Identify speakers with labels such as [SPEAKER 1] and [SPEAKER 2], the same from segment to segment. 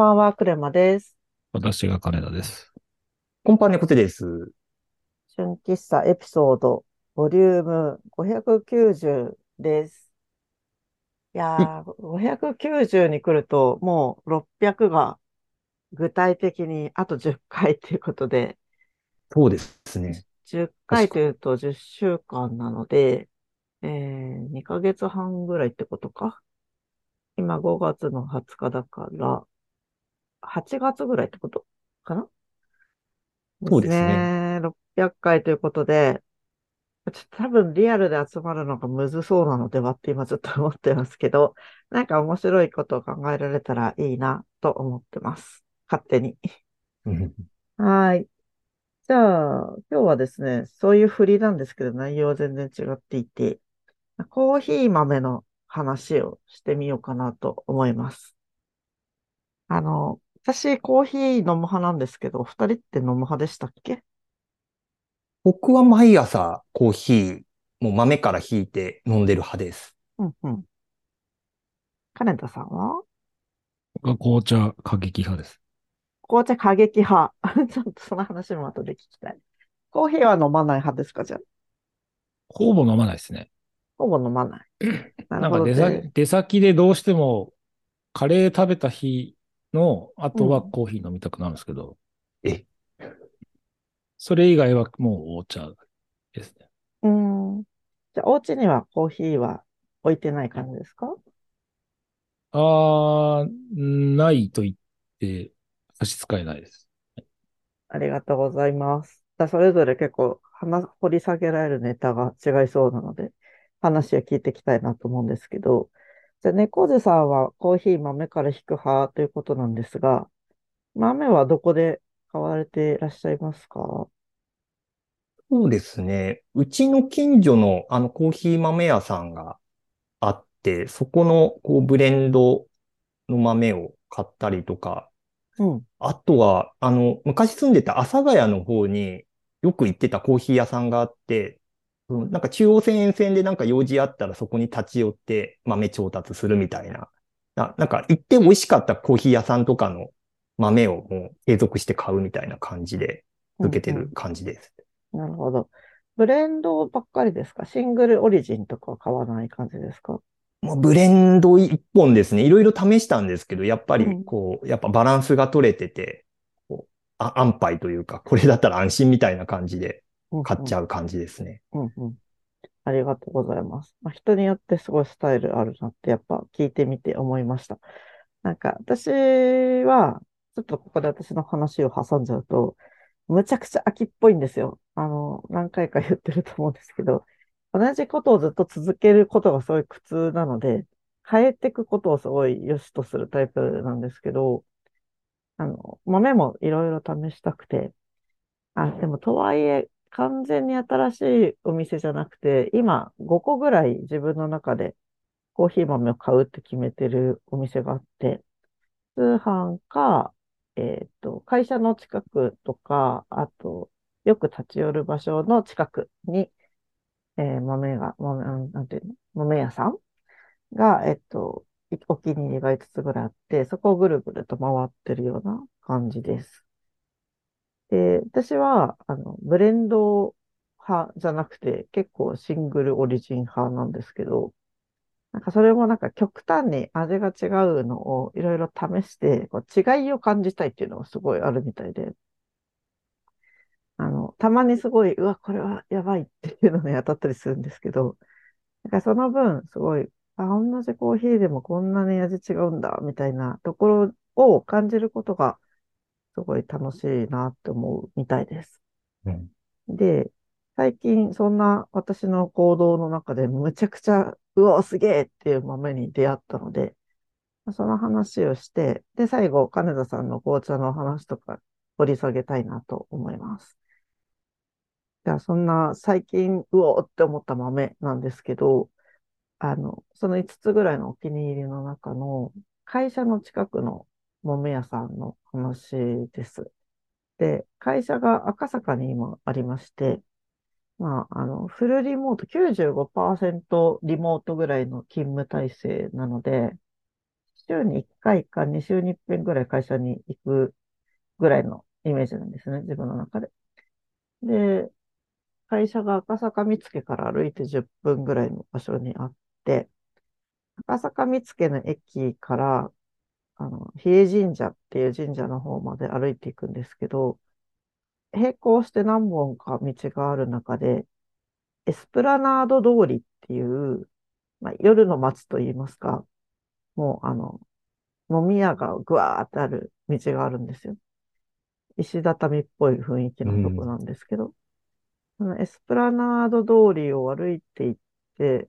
[SPEAKER 1] こんばんは、クレマです。
[SPEAKER 2] 私が金田です。
[SPEAKER 3] コンパネコテです。
[SPEAKER 1] 春喫茶エピソード、ボリューム590です。いやー、590に来ると、もう600が具体的にあと10回ということで、
[SPEAKER 3] そうですね。
[SPEAKER 1] 10回というと10週間なので、えー、2ヶ月半ぐらいってことか。今5月の20日だから、8月ぐらいってことかな？
[SPEAKER 3] そうですね。
[SPEAKER 1] 600回ということで、ちょっと多分リアルで集まるのがむずそうなのではって今ずっと思ってますけど、なんか面白いことを考えられたらいいなと思ってます。勝手に。
[SPEAKER 3] う ん
[SPEAKER 1] はい。じゃあ、今日はですね、そういう振りなんですけど、内容は全然違っていて、コーヒー豆の話をしてみようかなと思います。あの、私、コーヒー飲む派なんですけど、お二人って飲む派でしたっけ？
[SPEAKER 3] 僕は毎朝コーヒー、もう豆からひいて飲んでる派です。
[SPEAKER 1] うんうん。金田さんは？
[SPEAKER 2] 僕は紅茶過激派です。
[SPEAKER 1] 紅茶過激派。ちょっとその話も後で聞きたい。コーヒーは飲まない派ですかじゃあ？
[SPEAKER 2] ほぼ飲まないですね。
[SPEAKER 1] ほぼ飲まない。な
[SPEAKER 2] なん
[SPEAKER 1] るほど
[SPEAKER 2] か。出先でどうしてもカレー食べた日の後は
[SPEAKER 1] うん
[SPEAKER 2] コーヒー飲みたくなるんですけど、
[SPEAKER 3] え、
[SPEAKER 2] それ以外はもうお茶ですね。
[SPEAKER 1] うーん。じゃあ、お家にはコーヒーは置いてない感じですか？
[SPEAKER 2] あー、ないと言って差し支えないです。
[SPEAKER 1] ありがとうございます。じゃあそれぞれ結構話、掘り下げられるネタが違いそうなので、話を聞いていきたいなと思うんですけど、じゃあ、猫背さんはコーヒー豆から引く派ということなんですが、豆はどこで買われていらっしゃいますか？
[SPEAKER 3] そうですね。うちの近所のあのコーヒー豆屋さんがあって、そこのこうブレンドの豆を買ったりとか、
[SPEAKER 1] うん。
[SPEAKER 3] あとは、あの、昔住んでた阿佐ヶ谷の方によく行ってたコーヒー屋さんがあって、うんなんか中央線沿線でなんか用事あったらそこに立ち寄って豆調達するみたいな。ななんか行って美味しかったコーヒー屋さんとかの豆をもう継続して買うみたいな感じで受けてる感じです。
[SPEAKER 1] なるほど。ブレンドばっかりですか？シングルオリジンとかは買わない感じですか？
[SPEAKER 3] もうブレンド一本ですね。いろいろ試したんですけど、やっぱり
[SPEAKER 1] うん
[SPEAKER 3] こう、やっぱバランスが取れてて、こうあ安牌というか、これだったら安心みたいな感じで買っちゃう感じですね。
[SPEAKER 1] うんうん。ありがとうございます。まあ、人によってすごいスタイルあるなってやっぱ聞いてみて思いました。なんか私は、ちょっとここで私の話を挟んじゃうと、むちゃくちゃ秋っぽいんですよ。あの、何回か言ってると思うんですけど、同じことをずっと続けることがすごい苦痛なので、変えていくことをすごい良しとするタイプなんですけど、あの、豆もいろいろ試したくて、あ、でもとはいえ、完全に新しいお店じゃなくて、今5個ぐらい自分の中でコーヒー豆を買うって決めてるお店があって、通販か、えっと、会社の近くとか、あと、よく立ち寄る場所の近くに、えー豆が、豆、なんていうの？豆屋さんが、えっと、お気に入りが5つぐらいあって、そこをぐるぐると回ってるような感じです。で、私は、あの、ブレンド派じゃなくて、結構シングルオリジン派なんですけど、なんかそれもなんか極端に味が違うのをいろいろ試して、こう違いを感じたいっていうのがすごいあるみたいで、あの、たまにすごい、うわ、これはやばいっていうのに 当たったりするんですけど、なんかその分、すごい、あ、同じコーヒーでもこんなに味違うんだ、みたいなところを感じることが、すごい楽しいなって思うみたいです。
[SPEAKER 3] うん
[SPEAKER 1] で、最近そんな私の行動の中でむちゃくちゃ、うわ、すげえっていう豆に出会ったので、その話をして、で、最後、金田さんの紅茶の話とか掘り下げたいなと思います。じゃあ、そんな最近、うおーって思った豆なんですけど、あの、その5つぐらいのお気に入りの中の会社の近くの豆屋さんの話です。で、会社が赤坂に今ありまして、まあ、あの、フルリモート、95%リモートぐらいの勤務体制なので、週に1回か2週に1遍ぐらい会社に行くぐらいのイメージなんですね、自分の中で。で、会社が赤坂見附から歩いて10分ぐらいの場所にあって、赤坂見附の駅から、あの、比叡神社っていう神社の方まで歩いていくんですけど、並行して何本か道がある中で、エスプラナード通りっていう、まあ、夜の街といいますか、もうあの、飲み屋がぐわーってある道があるんですよ。石畳っぽい雰囲気のとこなんですけど、うん、エスプラナード通りを歩いていって、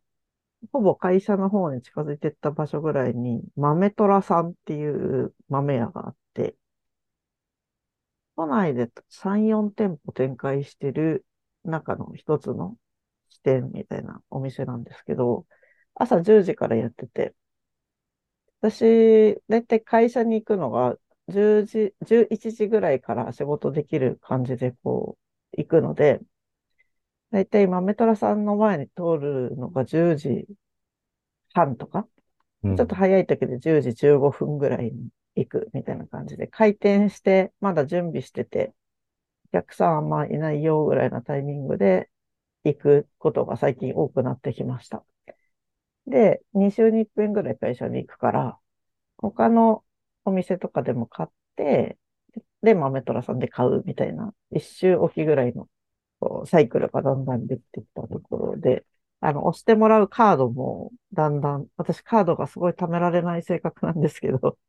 [SPEAKER 1] ほぼ会社の方に近づいてった場所ぐらいに、豆虎さんっていう豆屋があって、都内で3、4店舗展開してる中の一つの支店みたいなお店なんですけど、朝10時からやってて、私、だいたい会社に行くのが10時、11時ぐらいから仕事できる感じでこう、行くので、だいたい豆虎さんの前に通るのが10時半とか、ちょっと早い時で10時15分ぐらいに行くみたいな感じで、開店して、まだ準備してて、お客さんあんまいないよぐらいなタイミングで行くことが最近多くなってきました。で、2週に1遍ぐらい会社に行くから、他のお店とかでも買って、で、豆虎さんで買うみたいな、一周おきぐらいのこうサイクルがだんだんできてきたところで、あの、押してもらうカードも、だんだん、私カードがすごい貯められない性格なんですけど、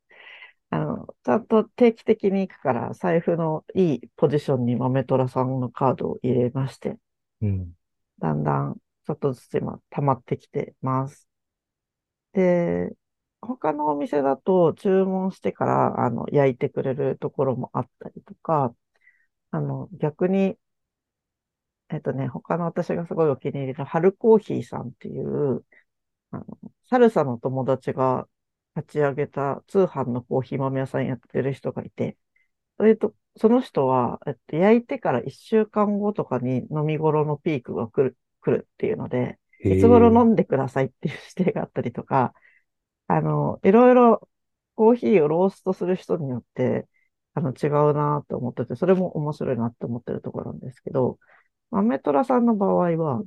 [SPEAKER 1] あの、ちゃんと定期的に行くから、財布のいいポジションに豆虎さんのカードを入れまして、
[SPEAKER 3] うん、
[SPEAKER 1] だんだん、ちょっとずつ今、溜まってきてます。で、他のお店だと注文してから、あの、焼いてくれるところもあったりとか、あの、逆に、えっとね、他の私がすごいお気に入りの春コーヒーさんっていう、あの、サルサの友達が立ち上げた通販のコーヒー豆屋さんやってる人がいて、それと、その人は、えっと、焼いてから1週間後とかに飲み頃のピークが来る、来るっていうので、いつ頃飲んでくださいっていう指定があったりとか、あの、いろいろコーヒーをローストする人によって、あの、違うなと思ってて、それも面白いなって思ってるところなんですけど、アメトラさんの場合は、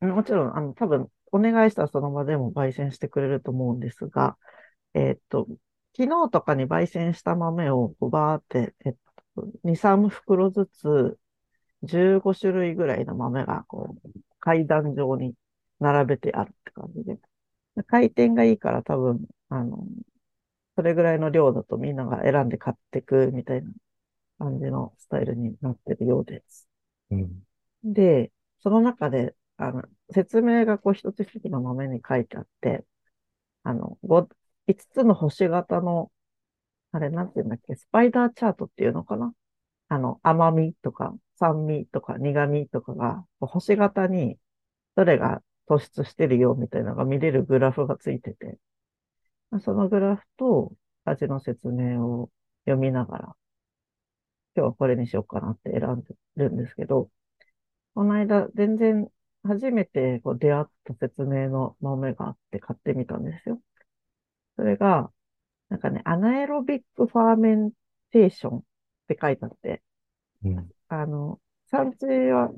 [SPEAKER 1] もちろん、あの、多分、お願いしたらその場でも焙煎してくれると思うんですが、えー、っと、昨日とかに焙煎した豆をバーって、えっと、2、3袋ずつ、15種類ぐらいの豆が、こう、階段状に並べてあるって感じで。回転がいいから多分、あの、それぐらいの量だとみんなが選んで買ってくみたいな感じのスタイルになってるようです。
[SPEAKER 3] うん、
[SPEAKER 1] で、その中で、あの、説明がこう一つ一つの豆に書いてあって、あの、5, 5つの星型の、あれなんて言うんだっけ、スパイダーチャートっていうのかな？あの、甘みとか酸味とか苦味とかが、星型にどれが突出してるよみたいなのが見れるグラフがついてて、そのグラフと味の説明を読みながら、今日はこれにしようかなって選んでるんですけど、この間全然初めてこう出会った説明の豆があって買ってみたんですよ。それが、なんかね、アナエロビックファーメンテーションって書いてあって、
[SPEAKER 3] うん、
[SPEAKER 1] あの、産地は、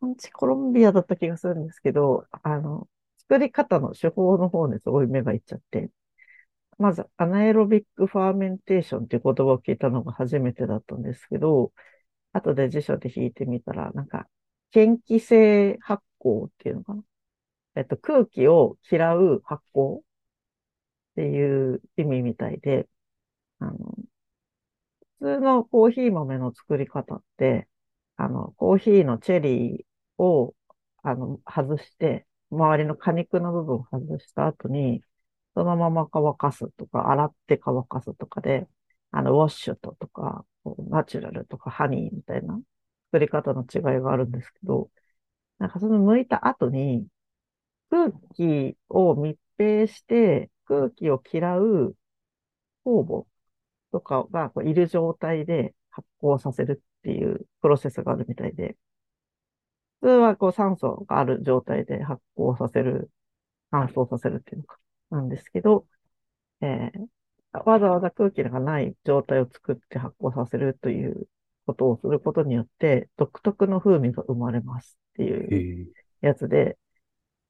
[SPEAKER 1] 産地コロンビアだった気がするんですけど、あの、作り方の手法の方にすごい目がいっちゃって、まず、アナエロビックファーメンテーションっていう言葉を聞いたのが初めてだったんですけど、後で辞書で引いてみたら、なんか、嫌気性発酵っていうのかな？えっと、空気を嫌う発酵っていう意味みたいで、あの、普通のコーヒー豆の作り方って、あの、コーヒーのチェリーを、あの、外して、周りの果肉の部分を外した後に、そのまま乾かすとか、洗って乾かすとかで、あの、ウォッシュととか、ナチュラルとかハニーみたいな作り方の違いがあるんですけど、なんかその剥いた後に、空気を密閉して空気を嫌う酵母とかがこういる状態で発酵させるっていうプロセスがあるみたいで、普通はこう酸素がある状態で発酵させる、乾燥させるっていうのか、なんですけど、えーわざわざ空気がない状態を作って発酵させるということをすることによって、独特の風味が生まれますっていう
[SPEAKER 3] へ
[SPEAKER 1] やつで、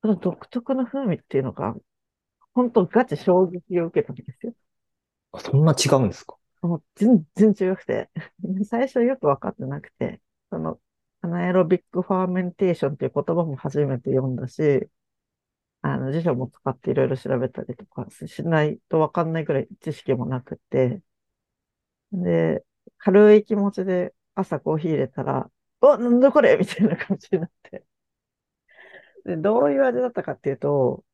[SPEAKER 1] その独特の風味っていうのが、本当ガチ衝撃を受けたんですよ。
[SPEAKER 3] あそんな違うんですか？
[SPEAKER 1] もう全然違くて、最初よくわかってなくて、その、アナエロビックファーメンテーションっていう言葉も初めて読んだし、あの、辞書も使っていろいろ調べたりとかしないとわかんないくらい知識もなくて、で、軽い気持ちで朝コーヒー入れたら、お、なんだこれみたいな感じになって。で、どういう味だったかっていうと、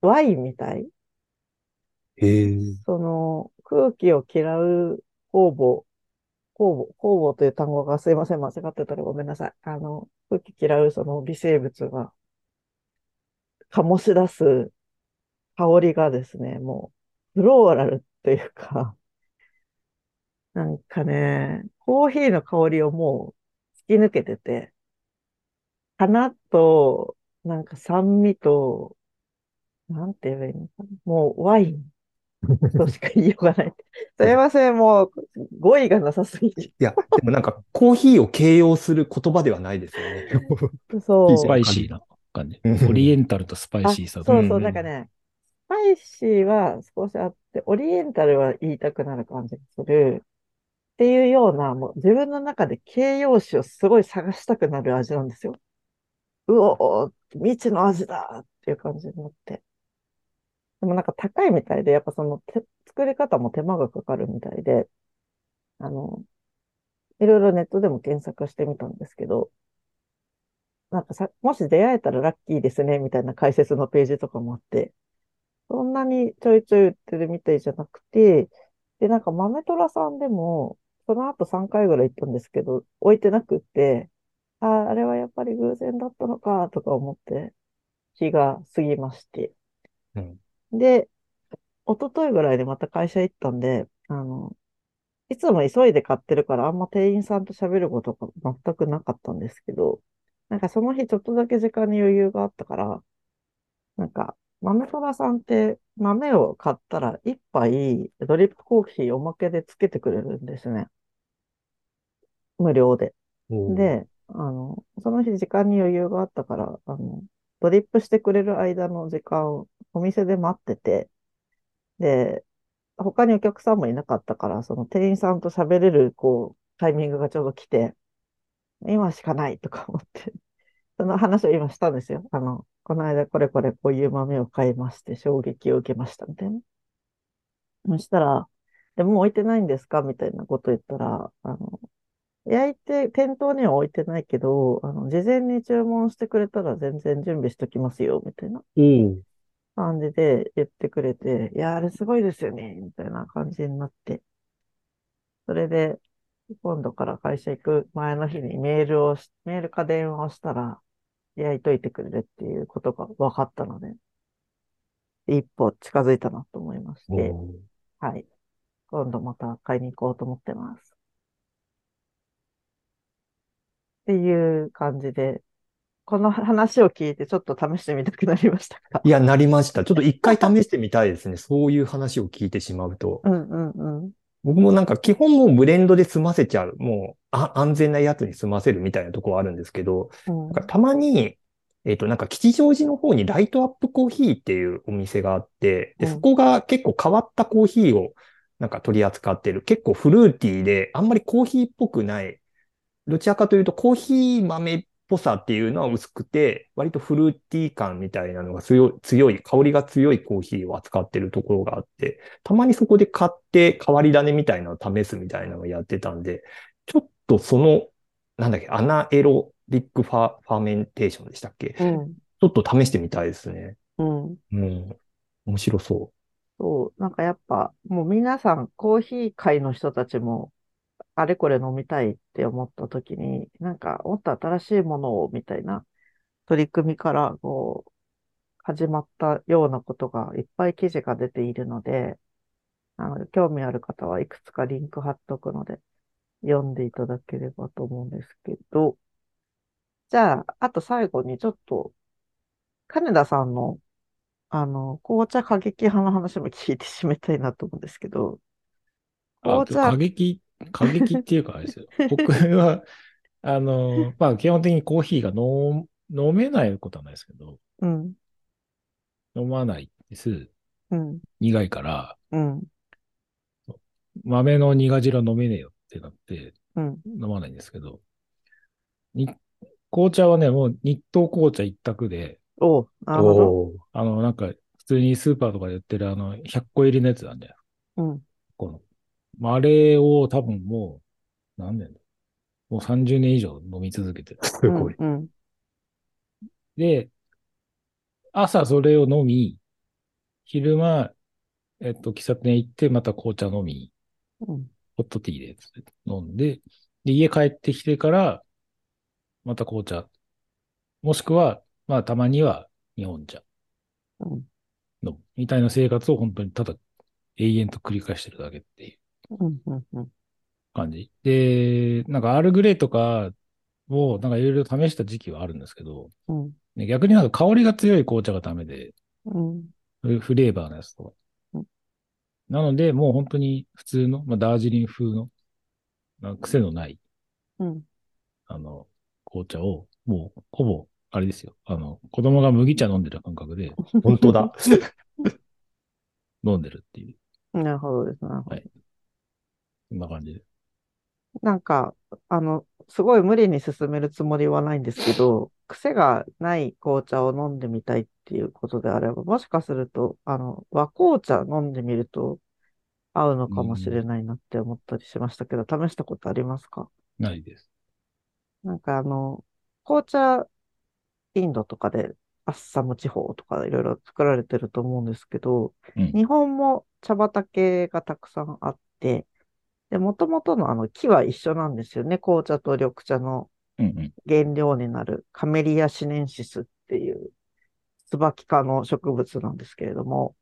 [SPEAKER 1] ワインみたい
[SPEAKER 3] へえ。
[SPEAKER 1] その空気を嫌う酵母、酵母、酵母という単語がすいません、間違ってたらごめんなさい。あの、空気嫌うその微生物が醸し出す香りがですね、もう、フローラルっていうか、なんかね、コーヒーの香りをもう突き抜けてて、花と、なんか酸味と、なんて言えばいいのかな。もうワインとしか言いようがない。すいません、もう語彙がなさすぎて。
[SPEAKER 3] いや、でもなんかコーヒーを形容する言葉ではないですよね。
[SPEAKER 1] そう。
[SPEAKER 2] スパイシーなオリエンタルとスパイ
[SPEAKER 1] あ、
[SPEAKER 2] シーさ。
[SPEAKER 1] そうそうう、
[SPEAKER 3] ん
[SPEAKER 1] なんかね、スパイシーは少しあって、オリエンタルは言いたくなる感じがする。っていうような、もう自分の中で形容詞をすごい探したくなる味なんですよ。うおー、未知の味だっていう感じになって。でもなんか高いみたいで、やっぱその手作り方も手間がかかるみたいで、あの、いろいろネットでも検索してみたんですけど、なんかさ、もし出会えたらラッキーですね、みたいな解説のページとかもあって、そんなにちょいちょい売ってるみたいじゃなくて、で、なんか豆虎さんでも、その後3回ぐらい行ったんですけど、置いてなくって、ああ、あれはやっぱり偶然だったのか、とか思って、日が過ぎまして。
[SPEAKER 3] うん
[SPEAKER 1] で、一昨日ぐらいでまた会社行ったんで、あの、いつも急いで買ってるからあんま店員さんと喋ることが全くなかったんですけど、なんかその日ちょっとだけ時間に余裕があったから、なんか、豆虎さんって豆を買ったら一杯ドリップコーヒーおまけでつけてくれるんですね。無料で。で、あの、その日時間に余裕があったから、あの、ドリップしてくれる間の時間をお店で待ってて、で、他にお客さんもいなかったから、その店員さんと喋れる、こう、タイミングがちょうど来て、今しかないとか思って、その話を今したんですよ。あの、この間これこれこういう豆を買いまして衝撃を受けましたみたいな。そしたら、でもう置いてないんですか？みたいなこと言ったら、あの、焼いて、店頭には置いてないけど、あの、事前に注文してくれたら全然準備しときますよ、みたいな感じで言ってくれて、いや、あれすごいですよね、みたいな感じになって。それで、今度から会社行く前の日にメールをし、メールか電話をしたら、焼いといてくれるっていうことが分かったので、一歩近づいたなと思いまして、はい。今度また買いに行こうと思ってます。っていう感じで、この話を聞いてちょっと試してみたくなりましたか？
[SPEAKER 3] いや、なりました。ちょっと一回試してみたいですね。そういう話を聞いてしまうと。
[SPEAKER 1] うんうんうん。
[SPEAKER 3] 僕もなんか基本もうブレンドで済ませちゃう。もうあ安全なやつに済ませるみたいなところはあるんですけど、
[SPEAKER 1] うん
[SPEAKER 3] なんかたまに、えっと、なんか吉祥寺の方にライトアップコーヒーっていうお店があって、で、
[SPEAKER 1] うん
[SPEAKER 3] そこが結構変わったコーヒーをなんか取り扱ってる。結構フルーティーで、あんまりコーヒーっぽくない。どちらかというとコーヒー豆っぽさっていうのは薄くて、割とフルーティー感みたいなのが強い、強い、香りが強いコーヒーを扱ってるところがあって、たまにそこで買って変わり種みたいなのを試すみたいなのをやってたんで、ちょっとその、なんだっけ、アナエロリックファ、ファーメンテーションでしたっけ？
[SPEAKER 1] うん。
[SPEAKER 3] ちょっと試してみたいですね。
[SPEAKER 1] うん。
[SPEAKER 3] うん。面白そ
[SPEAKER 1] そう。なんかやっぱ、もう皆さん、コーヒー界の人たちも、あれこれ飲みたいって思った時に、なんか、もっと新しいものを、みたいな取り組みから、こう、始まったようなことがいっぱい記事が出ているので、あの、興味ある方はいくつかリンク貼っとくので、読んでいただければと思うんですけど、じゃあ、あと最後にちょっと、金田さんのあの、紅茶過激派の話も聞いて締めたいなと思うんですけど、
[SPEAKER 2] あ、
[SPEAKER 1] 紅茶
[SPEAKER 2] 過激、過激っていうかあれですよ。僕は、あの、まあ基本的にコーヒーが飲飲めないことはないですけど、
[SPEAKER 1] うん、
[SPEAKER 2] 飲まないです。
[SPEAKER 1] うん、
[SPEAKER 2] 苦いから、
[SPEAKER 1] うん、
[SPEAKER 2] 豆の苦汁は飲めねえよってなって
[SPEAKER 1] うん。
[SPEAKER 2] 飲まないんですけど、に紅茶はね、もう日東紅茶一択で、
[SPEAKER 1] おうなるほど。
[SPEAKER 2] あの、なんか、普通にスーパーとかで売ってるあの、100個入りのやつなんだよ。
[SPEAKER 1] うん、
[SPEAKER 2] この。まああれを多分もう、何年だもう30年以上飲み続けてる。
[SPEAKER 3] すごい。
[SPEAKER 1] うん、
[SPEAKER 2] で、朝それを飲み、昼間、えっと、喫茶店行って、また紅茶飲み、
[SPEAKER 1] うん、
[SPEAKER 2] ホットティーで飲んで、で、家帰ってきてから、また紅茶。もしくは、まあ、たまには日本茶
[SPEAKER 1] うん、
[SPEAKER 2] 飲む。みたいな生活を本当にただ永遠と繰り返してるだけっていう
[SPEAKER 1] うん、うん、うん。
[SPEAKER 2] 感じ。で、なんかアールグレイとかをなんかいろいろ試した時期はあるんですけど、
[SPEAKER 1] うん、
[SPEAKER 2] ね逆になんか香りが強い紅茶がダメで、
[SPEAKER 1] うん、
[SPEAKER 2] フフレーバーのやつとか
[SPEAKER 1] うん。
[SPEAKER 2] なので、もう本当に普通の、まあ、ダージリン風の、なんか癖のない、
[SPEAKER 1] うん。
[SPEAKER 2] あの、紅茶を、もう、ほぼ、あれですよ。あの、子供が麦茶飲んでる感覚で
[SPEAKER 3] 本当だ。
[SPEAKER 2] 飲んでるっていう、
[SPEAKER 1] なるほどです。なるほど。
[SPEAKER 2] はいそんな感じで。
[SPEAKER 1] なんか、あの、すごい無理に進めるつもりはないんですけど、癖がない紅茶を飲んでみたいっていうことであれば、もしかすると、あの、和紅茶飲んでみると合うのかもしれないなって思ったりしましたけど、試したことありますか？
[SPEAKER 2] ないです。
[SPEAKER 1] なんかあの、紅茶、インドとかで、アッサム地方とかいろいろ作られてると思うんですけど、
[SPEAKER 2] うん
[SPEAKER 1] 日本も茶畑がたくさんあって、で、元々のあの木は一緒なんですよね。紅茶と緑茶の。原料になるカメリアシネンシスっていう椿科の植物なんですけれども、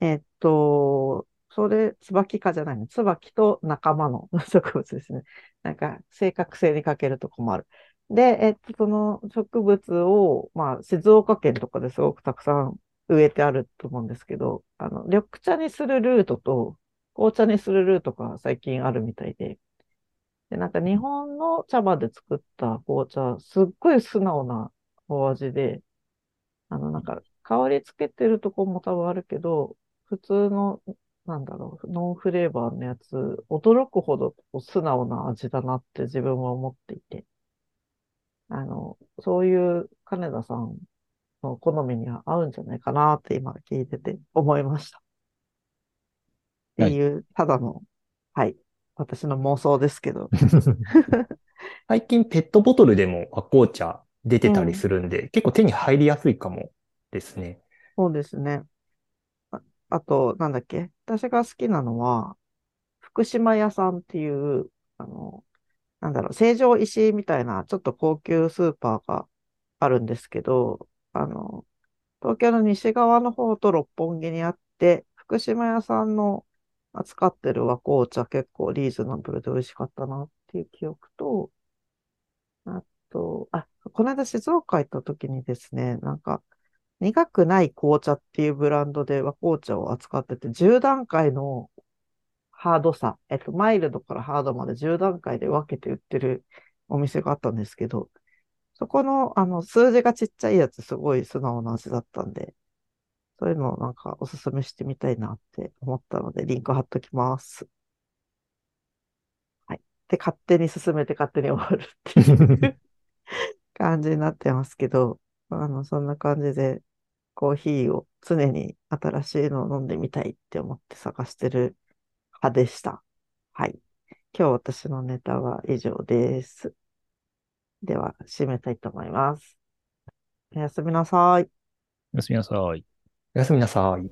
[SPEAKER 1] えっと、それ、椿科じゃないの。椿と仲間の 植物ですね。なんか、正確性に欠けるとこもある。で、えっと、その植物を、まあ、静岡県とかですごくたくさん植えてあると思うんですけど、あの、緑茶にするルートと、紅茶にするルートが最近あるみたいで、で、なんか日本の茶葉で作った紅茶、すっごい素直なお味で、あの、なんか香りつけてるとこも多分あるけど、普通の、なんだろう、ノンフレーバーのやつ、驚くほど素直な味だなって自分は思っていて、あの、そういう金田さんの好みには合うんじゃないかなって今聞いてて思いました。っていう、ただの、はい、私の妄想ですけど。
[SPEAKER 3] 最近ペットボトルでも和紅茶出てたりするんで、結構手に入りやすいかもですね。
[SPEAKER 1] そうですね。あ、あと、なんだっけ？私が好きなのは、福島屋さんっていう、あの、なんだろう、成城石井みたいな、ちょっと高級スーパーがあるんですけど、あの、東京の西側の方と六本木にあって、福島屋さんの扱ってる和紅茶結構リーズナブルで美味しかったなっていう記憶と、あと、あ、この間静岡行った時にですね、なんか、苦くない紅茶っていうブランドで和紅茶を扱ってて、10段階のハードさ、えっと、マイルドからハードまで10段階で分けて売ってるお店があったんですけど、そこの、あの、数字がちっちゃいやつすごい素直な味だったんで、そういうのをなんかおすすめしてみたいなって思ったので、リンク貼っときます。はい。で、勝手に進めて勝手に終わるっていう 感じになってますけど、あの、そんな感じで、コーヒーを常に新しいのを飲んでみたいって思って探してる派でした。はい。今日私のネタは以上です。では、締めたいと思います。おやすみなさい。
[SPEAKER 2] おやすみなさい。
[SPEAKER 3] おやすみなさい。